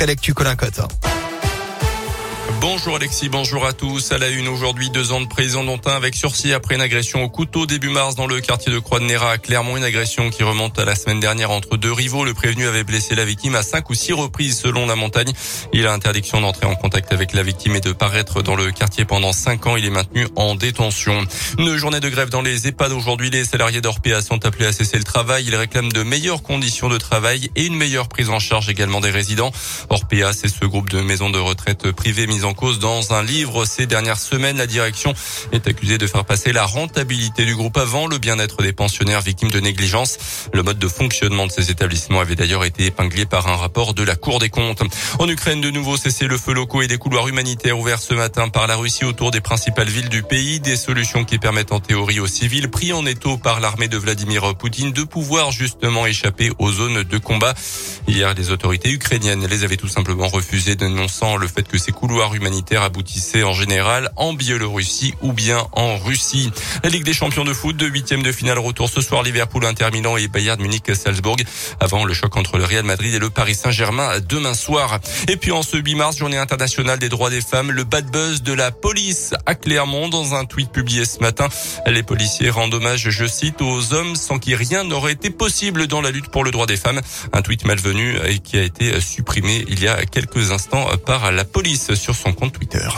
après lecture Colin Cote. Bonjour Alexis, bonjour à tous. À la une aujourd'hui, deux ans de prison dont un avec sursis après une agression au couteau début mars dans le quartier de Croix-de-Néra à Clermont. Une agression qui remonte à la semaine dernière entre deux rivaux. Le prévenu avait blessé la victime à cinq ou six reprises selon la montagne. Il a interdiction d'entrer en contact avec la victime et de paraître dans le quartier pendant cinq ans. Il est maintenu en détention. Une journée de grève dans les EHPAD aujourd'hui. Les salariés d'Orpea sont appelés à cesser le travail. Ils réclament de meilleures conditions de travail et une meilleure prise en charge également des résidents. Orpea, c'est ce groupe de maisons de retraite privées en cause dans un livre ces dernières semaines. La direction est accusée de faire passer la rentabilité du groupe avant le bien-être des pensionnaires victimes de négligence. Le mode de fonctionnement de ces établissements avait d'ailleurs été épinglé par un rapport de la Cour des comptes. En Ukraine, de nouveau cessez le feu locaux et des couloirs humanitaires ouverts ce matin par la Russie autour des principales villes du pays. Des solutions qui permettent en théorie aux civils pris en étau par l'armée de Vladimir Poutine de pouvoir justement échapper aux zones de combat. Hier, les autorités ukrainiennes les avaient tout simplement refusé, dénonçant le fait que ces couloirs humanitaires aboutissaient en général en Biélorussie ou bien en Russie. La Ligue des champions de foot de huitième de finale retour ce soir Liverpool, Inter Milan et Bayern Munich Salzbourg avant le choc entre le Real Madrid et le Paris Saint-Germain demain soir. Et puis en ce 8 mars, journée internationale des droits des femmes, le bad buzz de la police à Clermont dans un tweet publié ce matin. Les policiers rendent hommage, je cite, aux hommes sans qui rien n'aurait été possible dans la lutte pour le droit des femmes. Un tweet malvenu et qui a été supprimé il y a quelques instants par la police sur son compte Twitter.